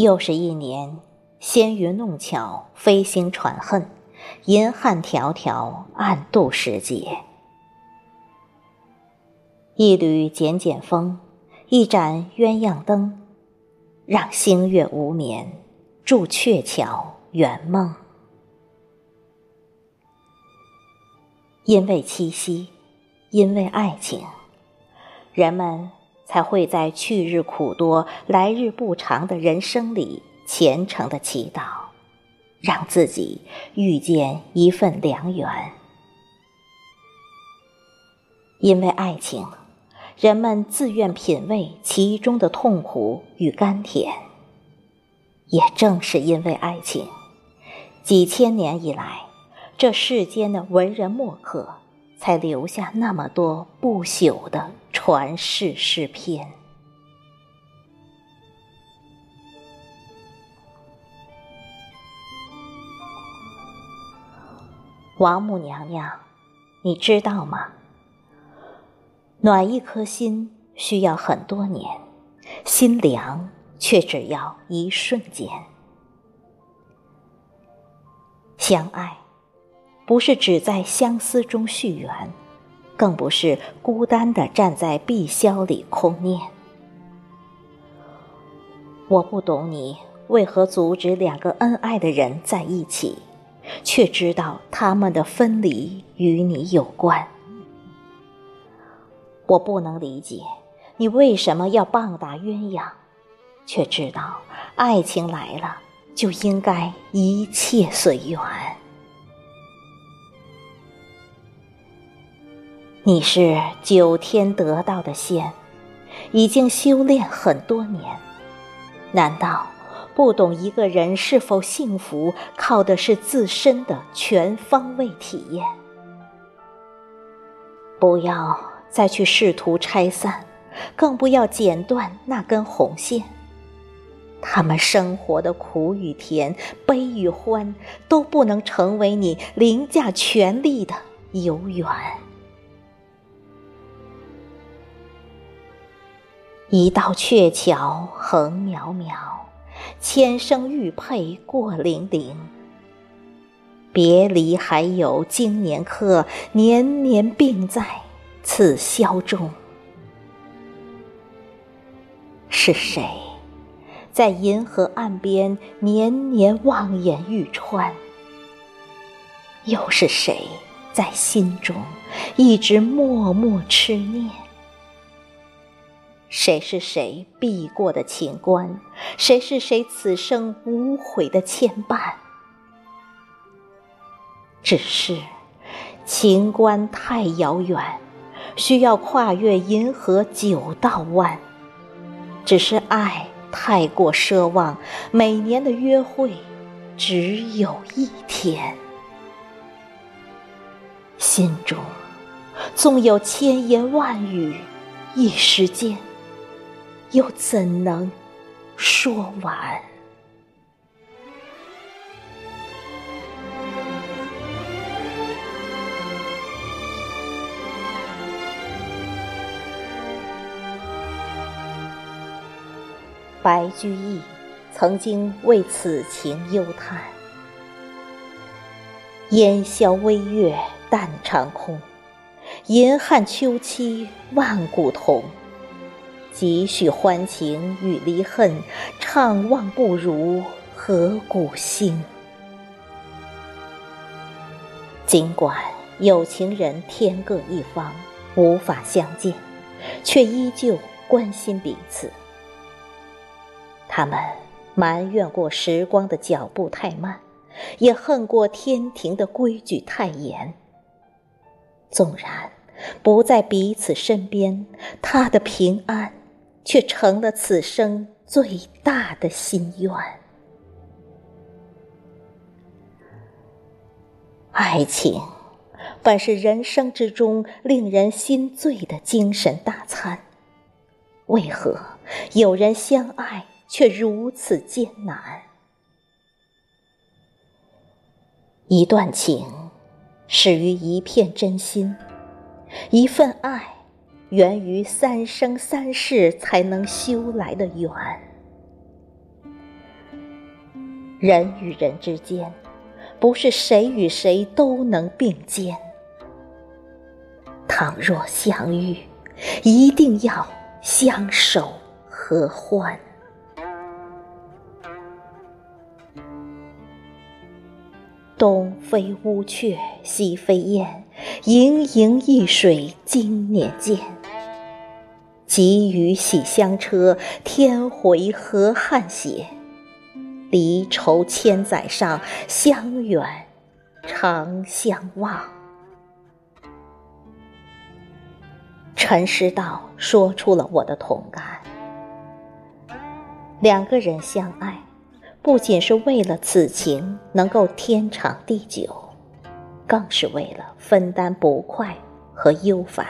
又是一年，纤云弄巧，飞星传恨，银汉迢迢，暗度时节。一缕剪剪风，一盏鸳鸯灯，让星月无眠，助鹊桥圆梦。因为七夕，因为爱情，人们才会在去日苦多、来日不长的人生里虔诚的祈祷，让自己遇见一份良缘。因为爱情。人们自愿品味其中的痛苦与甘甜，也正是因为爱情，几千年以来，这世间的文人墨客才留下那么多不朽的传世诗篇。王母娘娘，你知道吗？暖一颗心需要很多年，心凉却只要一瞬间。相爱，不是只在相思中续缘，更不是孤单的站在碧霄里空念。我不懂你为何阻止两个恩爱的人在一起，却知道他们的分离与你有关。我不能理解，你为什么要棒打鸳鸯，却知道爱情来了就应该一切随缘。你是九天得道的仙，已经修炼很多年，难道不懂一个人是否幸福，靠的是自身的全方位体验？不要。再去试图拆散，更不要剪断那根红线。他们生活的苦与甜、悲与欢，都不能成为你凌驾权力的游园。一道鹊桥横渺渺，千声玉佩过泠泠。别离还有经年客，年年病在。此宵中，是谁在银河岸边年年望眼欲穿？又是谁在心中一直默默痴念？谁是谁避过的情关？谁是谁此生无悔的牵绊？只是情关太遥远。需要跨越银河九道弯，只是爱太过奢望，每年的约会只有一天，心中纵有千言万语，一时间又怎能说完？白居易曾经为此情忧叹：“烟消微月淡长空，银汉秋期万古同。几许欢情与离恨，怅望不如河谷星。”尽管有情人天各一方，无法相见，却依旧关心彼此。他们埋怨过时光的脚步太慢，也恨过天庭的规矩太严。纵然不在彼此身边，他的平安却成了此生最大的心愿。爱情本是人生之中令人心醉的精神大餐，为何有人相爱？却如此艰难。一段情，始于一片真心；一份爱，源于三生三世才能修来的缘。人与人之间，不是谁与谁都能并肩。倘若相遇，一定要相守合欢。东飞乌鹊，西飞雁，盈盈一水经年见。急雨洗香车，天回河汉血。离愁千载上，相远长相望。陈师道说出了我的同感。两个人相爱，不仅是为了此情能够天长地久，更是为了分担不快和忧烦。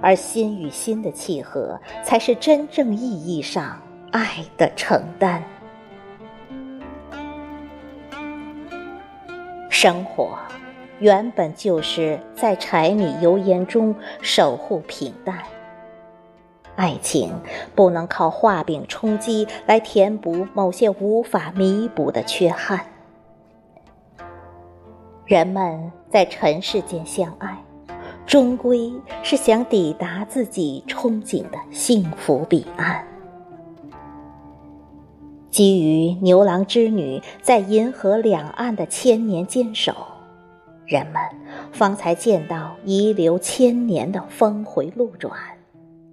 而心与心的契合，才是真正意义上爱的承担。生活原本就是在柴米油盐中守护平淡，爱情不能靠画饼充饥来填补某些无法弥补的缺憾。人们在尘世间相爱。终归是想抵达自己憧憬的幸福彼岸。基于牛郎织女在银河两岸的千年坚守，人们方才见到遗留千年的峰回路转，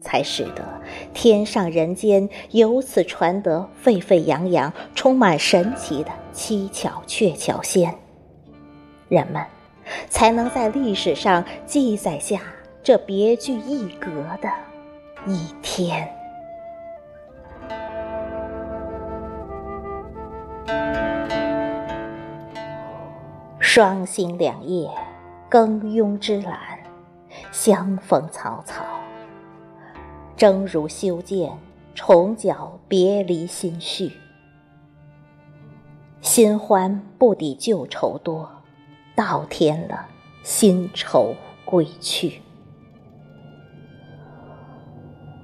才使得天上人间由此传得沸沸扬扬、充满神奇的七巧鹊桥仙。人们。才能在历史上记载下这别具一格的一天。双星两夜，耕慵之懒，相逢草草。征如修建，重脚别离心绪。新欢不抵旧愁多。倒添了新愁归去。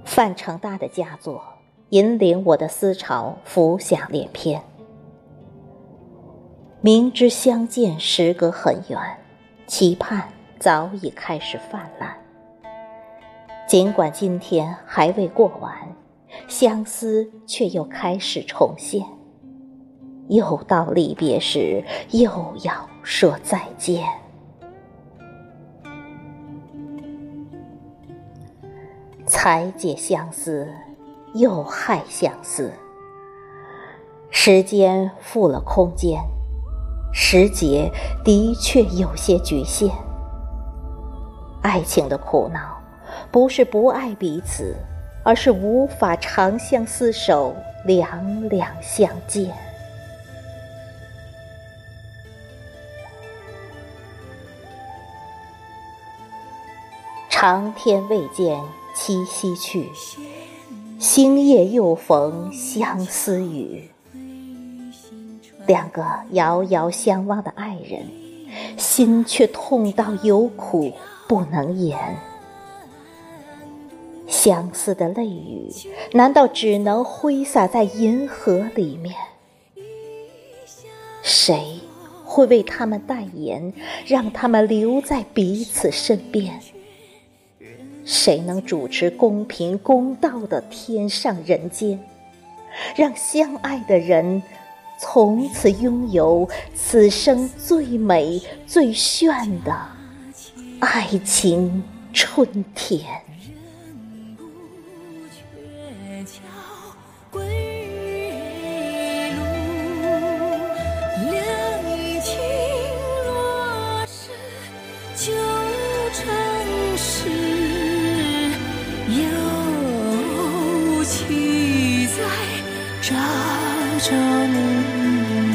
范成大的佳作引领我的思潮浮想联翩。明知相见时隔很远，期盼早已开始泛滥。尽管今天还未过完，相思却又开始重现。又到离别时，又要。说再见，才解相思，又害相思。时间负了空间，时节的确有些局限。爱情的苦恼，不是不爱彼此，而是无法长相厮守，两两相见。长天未见七夕去，星夜又逢相思雨。两个遥遥相望的爱人，心却痛到有苦不能言。相思的泪雨，难道只能挥洒在银河里面？谁会为他们代言，让他们留在彼此身边？谁能主持公平公道的天上人间，让相爱的人从此拥有此生最美最炫的爱情春天？着你。